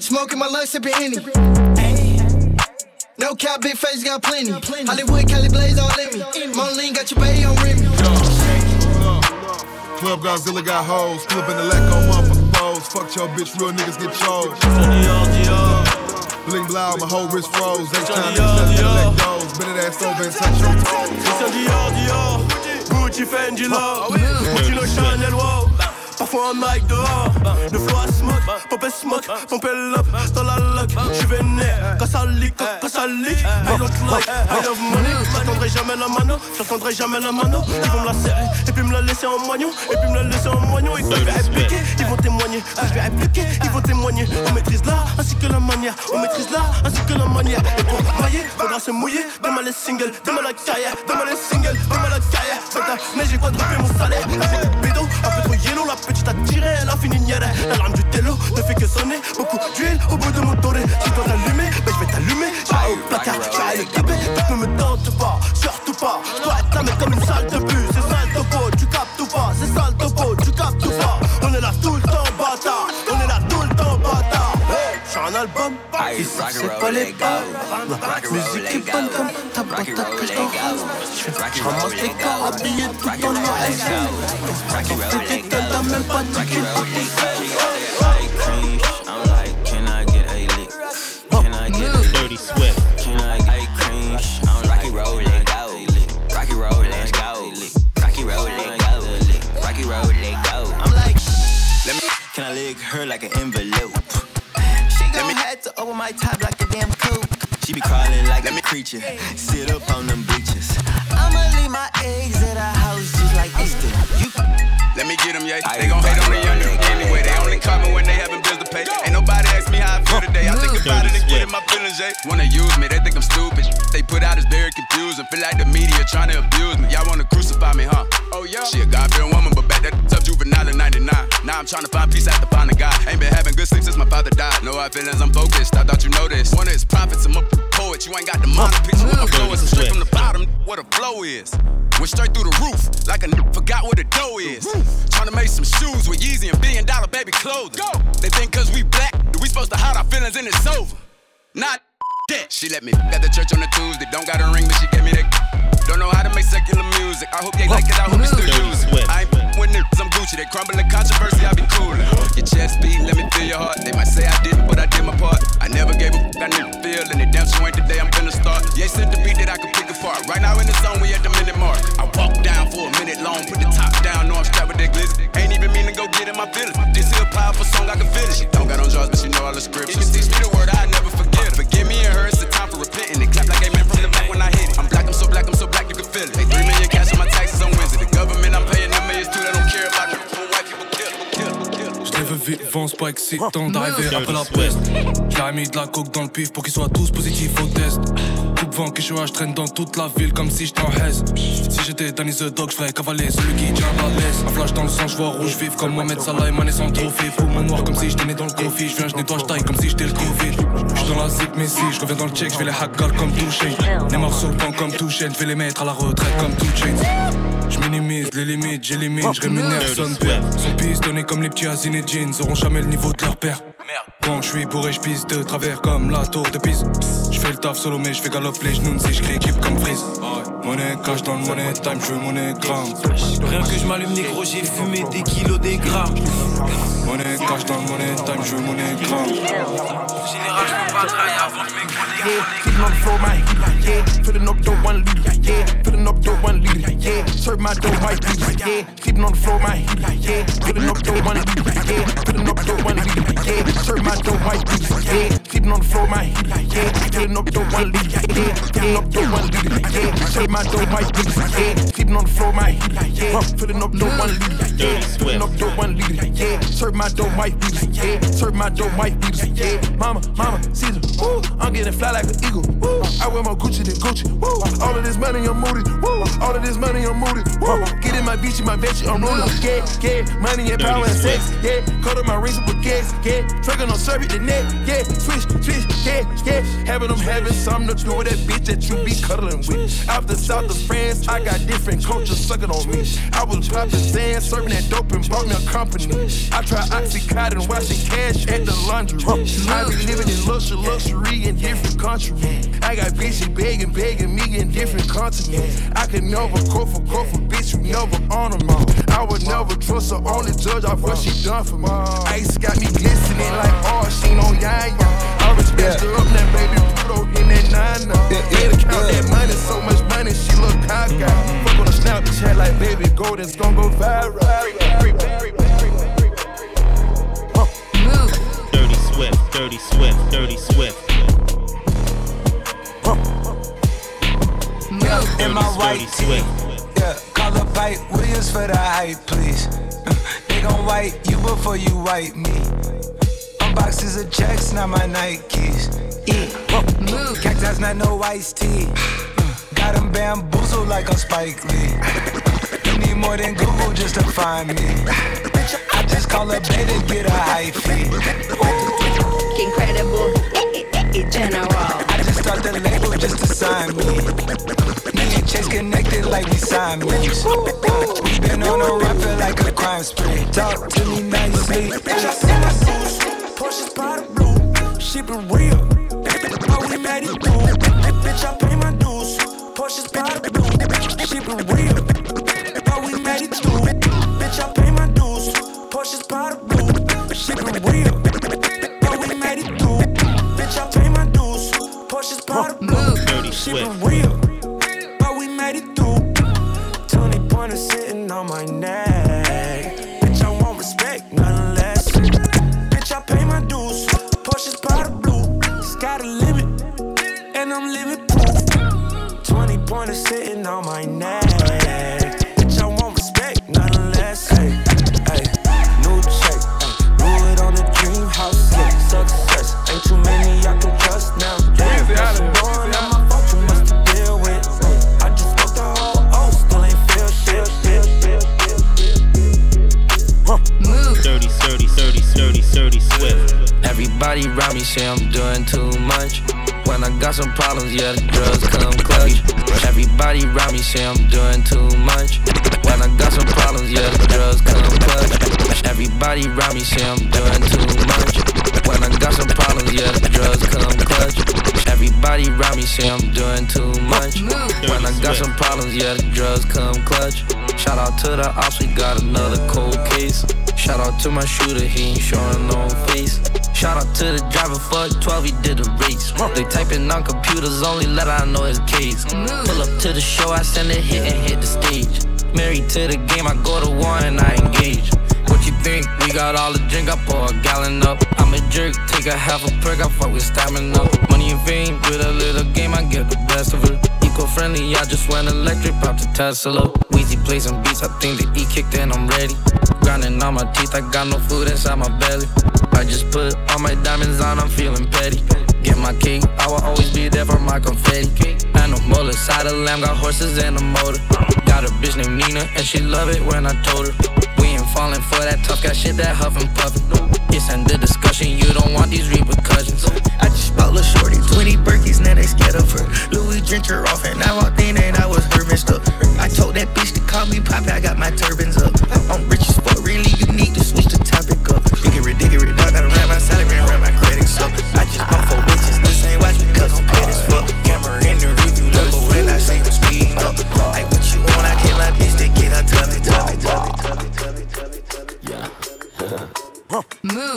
Smoking my lungs, sipping Henny. No cap, big face, got plenty. Hollywood, Cali Blaze all in me. Moline got your bay on Remy. Club Godzilla got hoes, flip in the lack on motherfucking foes. Fuck your bitch, real niggas get chose. Bling blow, my whole wrist froze. Next time niggas let let goes. Bend that ass over and touch your toes. Christian Dior, Dior, Gucci, Fendi, Love, Gucci, le Chanel, wow. Parfois un mic dehors, le flow à smoke, et smoke, pompe up dans la lock. J'suis vénère, quand ça leak, quand ça leak. I don't like, I love money. J'attendrai jamais la mano, j'attendrai jamais la mano. Ils vont me la serrer, et puis me la laisser en moignon, et puis me la laisser en moignon. Et quand je vais répliquer, ils vont témoigner. Quand je vais ils vont témoigner. On maîtrise l'art ainsi que la manière, on maîtrise l'art ainsi que la manière. Et pour travailler, faudra se mouiller. Demain les singles, demain la carrière, demain les singles, demain la carrière. Mais j'ai quadruplé mon salaire. J'ai des bédos, un peu yellow, la petite a tiré, elle a fini nière. La larme du télo ne fait que sonner. Beaucoup d'huile au bout de mon toré. Si toi t'allumer, ben je vais t'allumer. J'ai au placard, j'ai le taper. Ne me tente pas, surtout pas. Je dois être mais comme une salle de bus. C'est sale topo, tu captes ou pas. C'est sale topo, l'album. Ici c'est pas les balles. Musique bonne comme ta que je. Je ramasse les corps habillés tout en noir et jaune. Tes t'as même pas i'm Rocky Roll, go. Rocky Roll, go. Rocky Roll, go. I'm like. Can I lick her like an envelope? had my top like a damn coop. She be crawling like a creature, sit up on them bleachers. I'ma leave my eggs at house just like Easter. You... Let me get them, yeah. They gon' hate on the young nigga, anyway. They only coming when they having bills to pay. Ain't nobody ask me how I feel today. I think about it and get in my feelings, yeah. Wanna use me, they think I'm stupid. They put out is very confusing. Feel like the media trying to abuse me. Y'all wanna crucify me, huh? Oh, yeah. She a God-fearing woman, but back that up juvenile in 99. Now I'm trying to find peace after finding God. Ain't been having good sleep since my father died. No hard feelings, I'm focused. I thought you know this. One of his prophets, I'm a poet. You ain't got the mind picture what my flow is. I'm straight from the bottom, what a flow is. Went straight through the roof, like a n- forgot what a dough is. Trying to make some shoes with Yeezy and billion dollar baby clothing. Go. They think cause we black, we supposed to hide our feelings and it's over. Not that. She let me at the church on the Tuesday. Don't got a ring, but she gave me that. Don't know how to make secular music. I hope they like it, I hope you still use it. I ain't with niggas, I'm Gucci. They crumbling controversy, I be cooler. Your chest beat, let me feel your heart. They might say I didn't, but I did my part. I never gave a f- I nigga feel, and it damn sure ain't the day I'm gonna start. Yeah, sent the beat that I could pick apart. Right now in the zone, we at the minute mark. I walk down for a minute long, put the top down, know I'm strapped with that glizzy. Ain't even mean to go get in my feelings. This is a powerful song, I can feel it. She don't got on drugs, but she know all the scriptures. If you teach me the word, I never forget it. Forgive me and her, it's the time for repenting. It clap like amen from the back when I hit it. I'm black, I'm so black, I'm so black, you can feel it. They three million cash on my taxes on Wednesday. The government, I'm paying them millions too, they don't care about me. Je les veux vivants, c'est pas excitant d'arriver après la peste. J'ai mis de la coke dans le pif pour qu'ils soient tous positifs au test. Coupe vent que je je traîne dans toute la ville comme si j'étais en Hesse. Si j'étais Danny the Dog, j'ferais cavaler celui qui tient la laisse. Un flash dans le sang, j'vois rouge vif comme Mohamed Salah et Mané sans trophée. Poumon noir comme si j'étais né dans le coffee. J'viens, j'nettoie, j'taille comme si j'étais le Covid. J'suis dans la zip, mais si j'reviens dans le check, j'vais les hackers comme touché. Neymar sur le banc comme touché, j'vais les mettre à la retraite comme tout. Je minimise les limites, j'ai limite, je rémunère son père. Son pistonné comme les petits et Jeans, auront jamais le niveau de leur père. Quand je suis bourré, je pisse de travers comme la tour de Pise. Je fais le taf solo, mais je fais galop les genoux si je crie équipe comme frise. Monnaie cash dans le money time, je veux monnaie gramme. Rien que je m'allume négro, j'ai fumé des kilos, des grammes. Monnaie cash dans le money time, je veux monnaie gramme. Général, je peux pas trahir avant de Yeah, feeding on the floor, my heat, yeah. Filling up dope one liter, yeah. Filling up dope one liter, yeah. Serve my dope white beater, yeah. Feeding on the floor, my heat, yeah. Filling up dope one liter, yeah. Filling up dope one liter, yeah. Serve my dope white beater, yeah. Feeding on the floor, my yeah. Filling up dope one liter, yeah. Filling up dope one liter, yeah. Serve my dope white beater, yeah. Feeding on the floor, my yeah. Filling up dope one liter, yeah. Filling up dope one liter, yeah. Serve my dope white beater, yeah. Serve my dope white beater, yeah. Mama, mama, Caesar, woo. I'm getting fly like an eagle, woo. I wear more Gucci than Gucci, woo. All of this money, I'm moody, woo. All of this money, I'm moody, woo. Get in my beach, my bitch, I'm rolling, yeah, yeah. Money and power and sex, yeah. Cut up my rings with gas, yeah. Trigger on serve it the net, yeah. Switch, switch, yeah, yeah. Having them having something to do with that bitch that you be cuddling with. Out the south of France, I got different cultures sucking on me. I was popping sand, serving that dope and bought me a company. I try Oxycontin, washing cash at the laundry. I be living in luxury, luxury in different countries. I got bitches begging, begging me in different continents. I can never go for, go for bitch, you never honor me. I would never trust her, only judge off what she done for me. Ice got me glistening like oh, she on Yaya. I respect her up that baby Pluto in that nine. Yeah, to count that money, so much money, she look cocky. Fuck on the Snapchat like baby gold, it's gon' go viral. Dirty Swift, Dirty Swift, Dirty Yeah, in my right team. Yeah, call up Pipe Williams for the hype, please. they gon' wipe you before you wipe me. Boxes of checks, not my Nikes. Yeah, fuck move. cactus, not no iced tea. Got him bamboozled like a Spike Lee. You need more than Google just to find me. I just call a beta, get a high fee. Incredible, eh, eh, eh, general. I just start the label just to sign me. Chase connected like we signed me. We been on a run, feel like a crime spree. Talk to me nicely. Porsche's the blue, she been real. How we made it through. Bitch, I pay my dues. Porsche's by the blue, she been real. How we made it through. Bitch, I pay my dues. Porsche's by the blue, she been real. How we made it through. Bitch, I pay my dues. Porsche's by the blue, she been real. On my neck. Everybody around me say I'm doing too much. When I got some problems, yeah, the drugs come clutch. Everybody around me say I'm doing too much. When I got some problems, yeah, the drugs come clutch. Everybody around me say I'm doing too much. When I got some problems, yeah, the drugs come clutch. Everybody around me say I'm doing too much. When I got some problems, yeah, the drugs come clutch. Shout out to the ops, we got another cold case. Shout out to my shooter, he ain't showing no face. Shout out to the driver, fuck 12, he did a race. They typing on computers, only let I know his case. Pull up to the show, I send a hit and hit the stage. Married to the game, I go to war and I engage. Think? We got all the drink, I pour a gallon up. I'm a jerk, take a half a perk, I fuck with stamina. Money and fame, with a little game, I get the best of it. Eco friendly, I just went electric, pop the Tesla. Weezy play some beats, I think the E kicked and I'm ready. Grinding on my teeth, I got no food inside my belly. I just put all my diamonds on, I'm feeling petty. Get my cake, I will always be there for my confetti. Animal side of lamb, got horses and a motor. Got a bitch named Nina, and she love it when I told her. Falling for that tough guy shit, that huff and puffin'. It's the discussion, you don't want these repercussions. I just bought a Shorty 20 Birkies, now they scared of her. Louis drink her off, and I walked in and I was her mister. I told that bitch to call me Poppy, I got my turbans up. I'm rich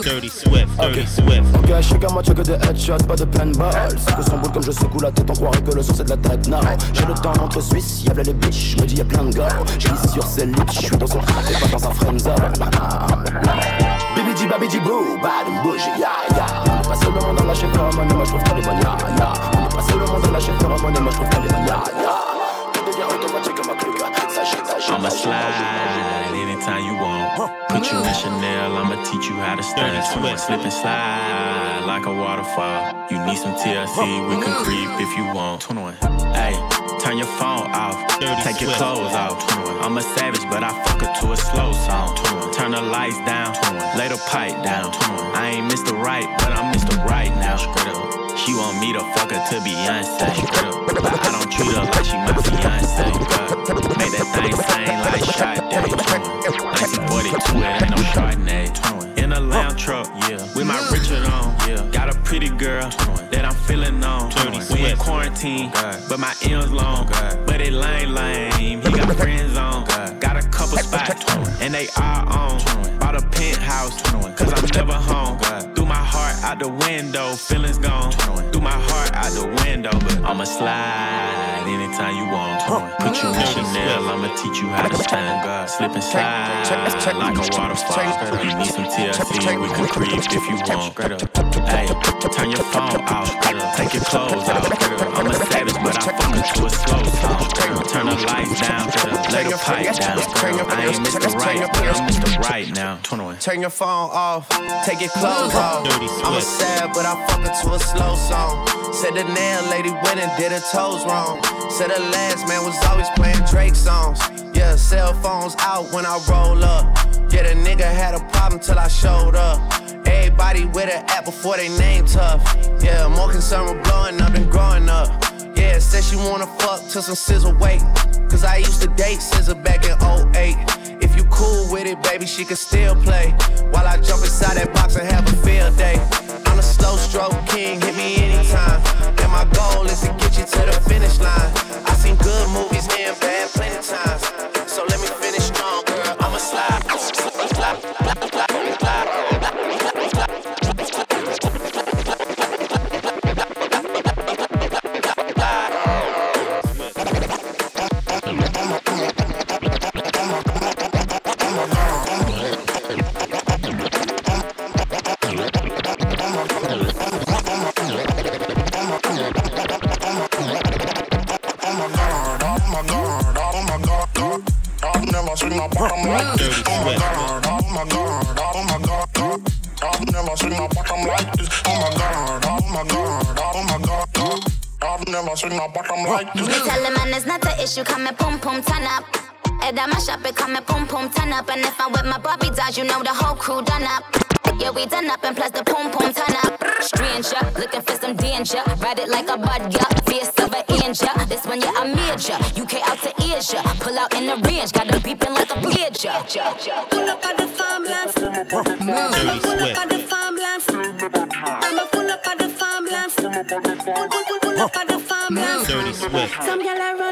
Dirty Swift, Dirty Swift. Ok, je suis moitié que des headshots, pas de paintball. C'est que son boule comme je secoue la tête, on croirait que le son c'est de la tête. Non, j'ai le temps entre Suisse, y'a les biches, je me dis y'a plein de gars. Je sur ses lips, je suis dans son crack et pas dans sa friendzone. Bibidi babidi boo, bad and bougie, ya ya. On est pas seulement dans la chef phéromonie, moi je trouve qu'elle est bonne, ya. On est pas seulement dans la chef phéromonie, moi je trouve qu'elle est bonne. Tout devient automatique comme un club, sachez, sachez. I'ma slide anytime you want. Put you in Chanel, I'ma teach you how to stand. Swim, slip and slide like a waterfall. You need some TLC, we can creep if you want. 21. Hey, turn your phone off, take your clothes off. I'm a savage, but I fuck her to a slow song. Turn the lights down, lay the pipe down. I ain't Mr. Right, but I'm Mr. Right now. She want me to fuck her to Beyonce. But I don't treat her like she my fiance. But make that thing sing like Sade. 1942, it ain't no Chardonnay. In a lounge truck, yeah, with my Richard on. Yeah, got a pretty girl that I'm feeling on. We in quarantine, but my M's long. But it lame, lame. He got friends on. Got a couple spots, and they are on. Bought a penthouse, cause I'm never home. Heart out the window, feelings gone. Threw my heart out the window, but I'ma slide anytime you want. Put you in Chanel, I'ma teach you how to stand. Slip and slide like a waterfall. You need some TLC, we can creep if you want. Hey, turn your phone off, take your clothes off. I'm a savage, but I to a slow song. Turn the lights down, lay the pipe down. I ain't Mr. Right, I'm Mr. Right now. 21. Turn your phone off, take your clothes off. I'm a sad, but I fuck her to a slow song. Said the nail lady went and did her toes wrong. Said the last man was always playing Drake songs. Yeah, cell phones out when I roll up. Yeah, the nigga had a problem till I showed up. Everybody with an app before they name tough. Yeah, more concerned with blowing up than growing up. Yeah, said she wanna fuck till some SZA wait. Cause I used to date SZA back in 08. If you cool with it, baby, she can still play. While I jump inside that box and have a field day. I'm a slow stroke king, hit me anytime. And my goal is to get you to the finish line. I seen good movies and bad plenty times. Issue, come and boom, pum turn up. Head on my shop, it come and pum pum turn up. And if I'm with my Bobby dolls, you know the whole crew done up. Yeah, we done up and plus the boom, boom, turn up. Stranger, looking for some danger. Ride it like a bud, yeah. Face of an angel. This one, yeah, I'm major. UK out to Asia. Pull out in the range, got them beeping like a pager. Pull up at the farmlands. I'ma pull up at the farmlands. I'ma pull up at the farmlands. Pull, pull, pull, pull up at the farmlands. Dirty Swift. Some gyal a run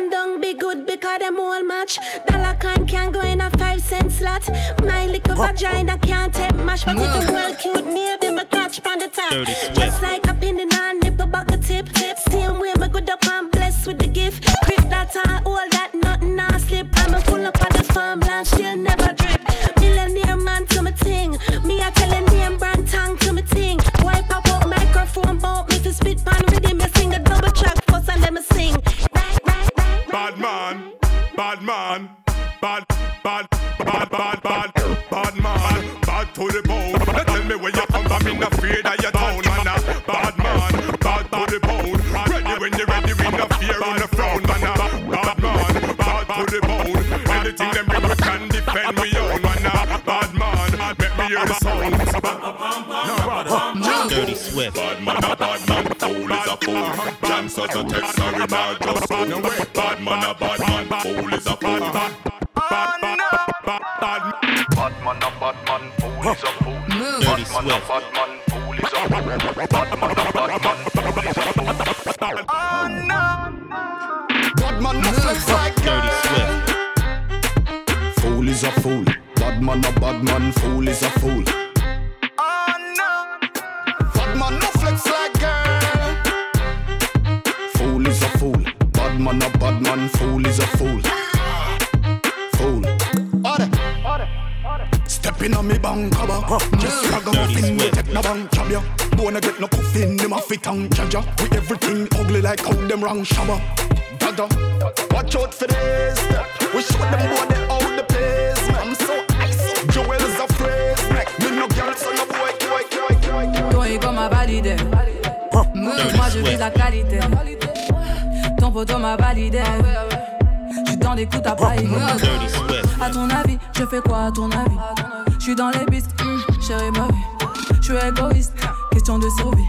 all match. Dollar can can go in a five cent slot. My little vagina can't take mash, but if you well cute, maybe my catch on the top. Dirty Swift. Just like a pin in my Je vise la qualité. Ton poteau m'a validé. J'suis dans des coups à. À ton avis, je fais quoi à ton avis? J'suis dans les bisques, hum, chérie ma vie. J'suis égoïste, question de survie.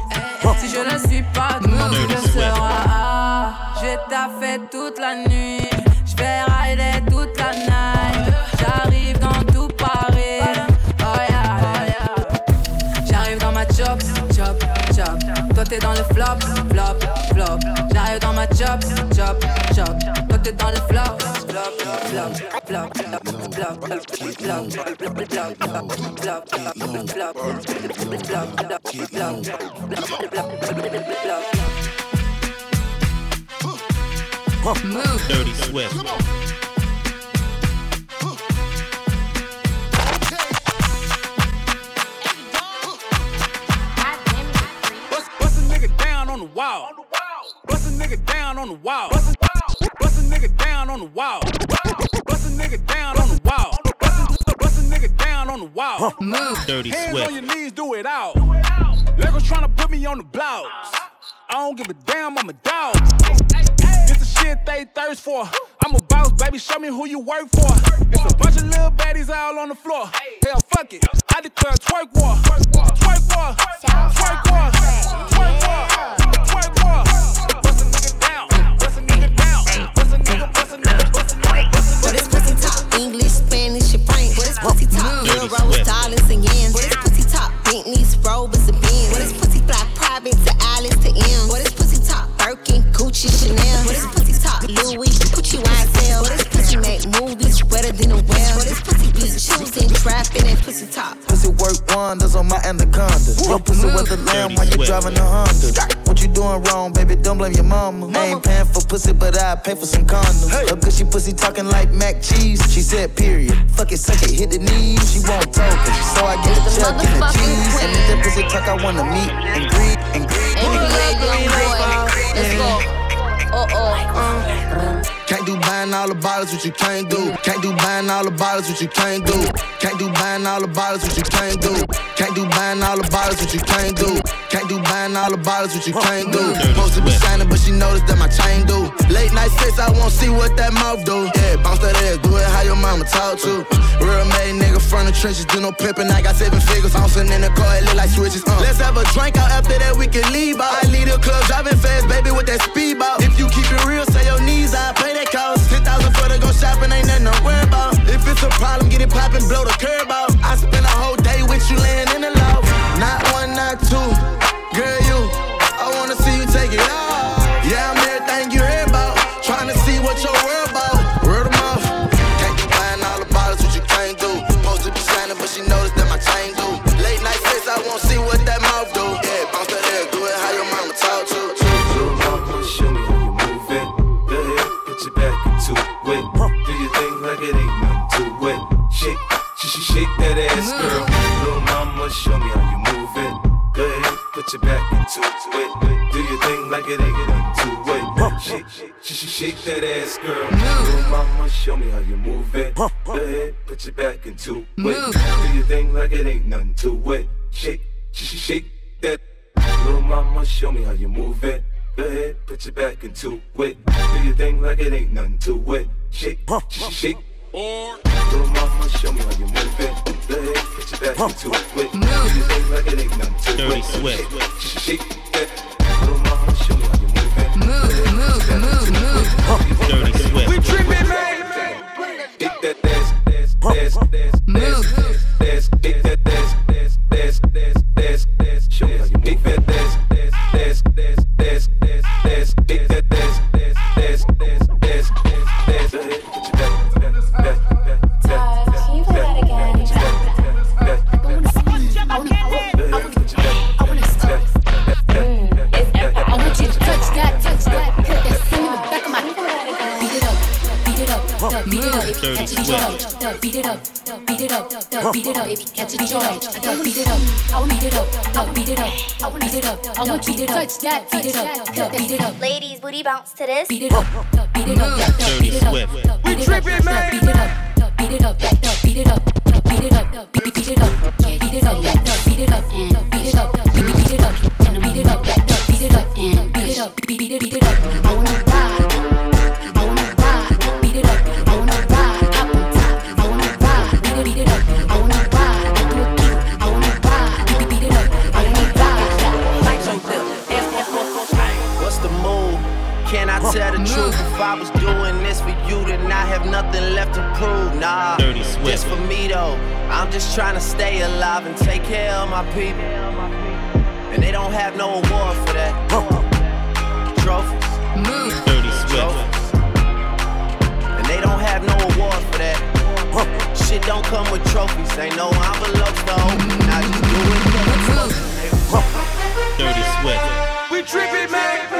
Si je ne suis pas, demain tu le seras. J'ai taffé toute la nuit. J'vais rider t'es dans le flop, flop, flop. J'arrive dans ma chop, chop, chop. Toi t'es dans le flop, flop, flop, flop, flop, flop, flop, flop, flop, flop, flop, the wall. Bust a nigga down on the wall. Bust a, nigga down on the wall. Bust a nigga down on the wall. Bust a, nigga down on the wall. Move. Dirty Hands Swift. on your knees, do it out. Legos tryna put me on the blouse. I don't give a damn, I'm a dog. This the shit they thirst for. I'm a boss, baby, show me who you work for. It's a bunch of little baddies all on the floor. Hell, fuck it. I declare twerk war. Twerk war. Twerk war. Twerk war. Twerk war. Twerk war. Bust a nigga down. Bust a nigga down. Bust a nigga, bust a nigga, bust a nigga, bust a nigga. What is pussy top? English, Spanish, and French. What is pussy top? Euros, dollars, and yens. What is pussy top? Bentleys, Rovers, and Benz. What is pussy fly private to Alice Birkin, Gucci, Chanel. What is pussy top? Louis, Gucci, YSL. What is pussy make movies wetter than a well? What is pussy be choosing, trapping, and pussy top? Pussy work wonders on my anaconda. Your pussy with the lamb while you driving a Honda. What you doing wrong, baby? Don't blame your mama. I ain't paying for pussy, but I pay for some condoms. Her cause she pussy talking like mac cheese. She said period. Fuck it, suck it, hit the knees. She won't talk it. So I get the chuck and the cheese. And if that pussy talk, I wanna meet and greet and greet. NBA young boy, let's go. Oh oh, um. Can't do buying all the bottles, what you can't do. Can't do buying all the bottles, what you can't do. Can't do buying all the bottles, what you can't do. Can't do buying all the bottles, what you can't do. Can't do buying all the bottles, what you can't do. Supposed to be shining, but she noticed that my chain do. Late night sex, I won't see what that mouth do. Yeah, bounce that ass, do it how your mama talk to. Real made nigga from the trenches, do no pimpin'. I got seven figures, bouncing in the car, it look like switches. Uh. Let's have a drink out after that, we can leave out. I leave the club driving fast, baby, with that speedboat. If you keep it real, say your I pay that cost. 10,000 for to go shopping, ain't nothing to worry about. If it's a problem, get it poppin', blow the curb out. I spend a whole day with you laying in the loft. Not one, not two. Shake that ass, girl. Little mama, show me how you move it. Go ahead, put your back into it. Do your thing like it ain't nothing to it. Shake, sh- sh- shake that ass, girl. Little mama, show me how you move it. Go ahead, put your back into it. Do your thing like it ain't nothing to it. Shake, sh- sh- shake that. Little mama, show me how you move it. Go ahead, put your back into it. Do your thing like it ain't nothing to it. Shake, sh- shake. Little mama, show me how you move it. Go ahead, put your back into it. Do your thing like it ain't nothing to Dirty it. You move it. Move, move, move, move. Dirty Swift. We trippin', man. Up, beat it up, if you catch it, joint. Beat it up, I want beat it up, I beat it up, I want beat it up, I want you to touch that, beat it up, beat it up. Ladies, booty bounce to this. Beat it up, beat it up, beat it up, beat it up, man. Beat it up, beat it up, beat it up, beat it up, beat beat it up, beat it up, beat it up, and beat it up, beat beat it up, and beat it up, beat it up, and beat it up, beat beat it, beat it up. Nah, Dirty Swift. just for me though. I'm just trying to stay alive and take care of my people. And they don't have no award for that. Trophies. Move. Dirty Swift. And they don't have no award for that. Shit don't come with trophies. Ain't no envelopes though. Now just do it. Dirty Swift. We trippin', man.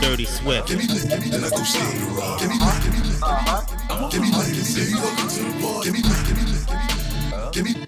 Dirty Swift. Give me lit, give me lit, go skate and rock. Give me lit, give me lit, give me lit, give me lit, give me lit, give me lit, give me lit, give me lit, give me lit.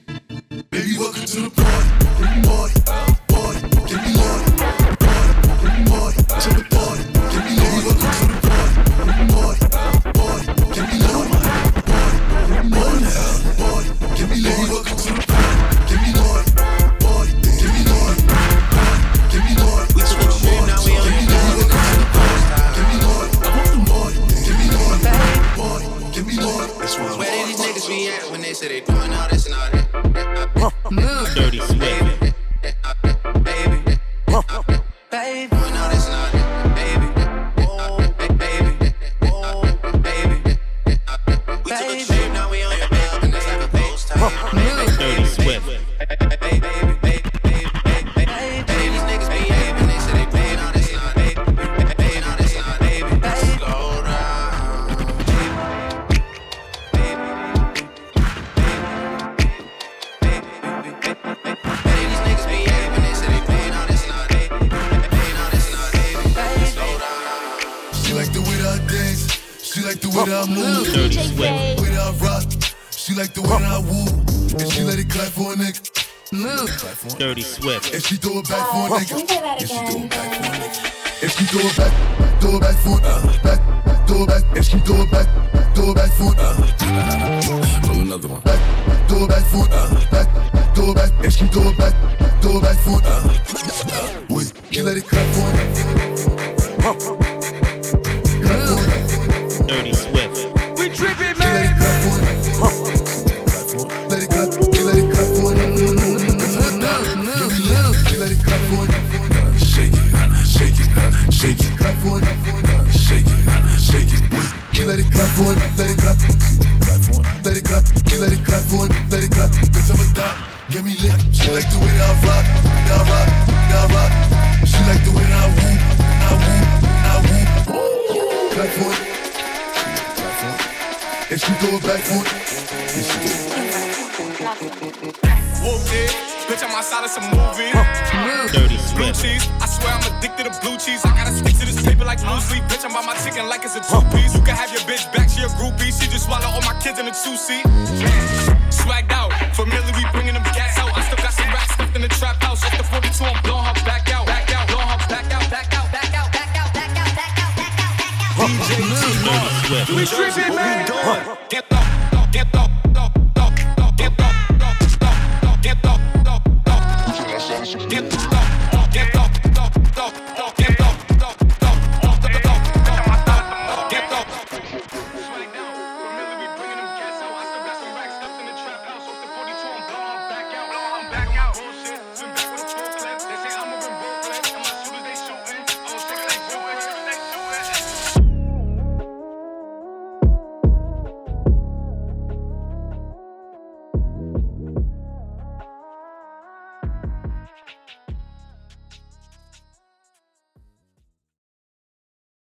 You let it cut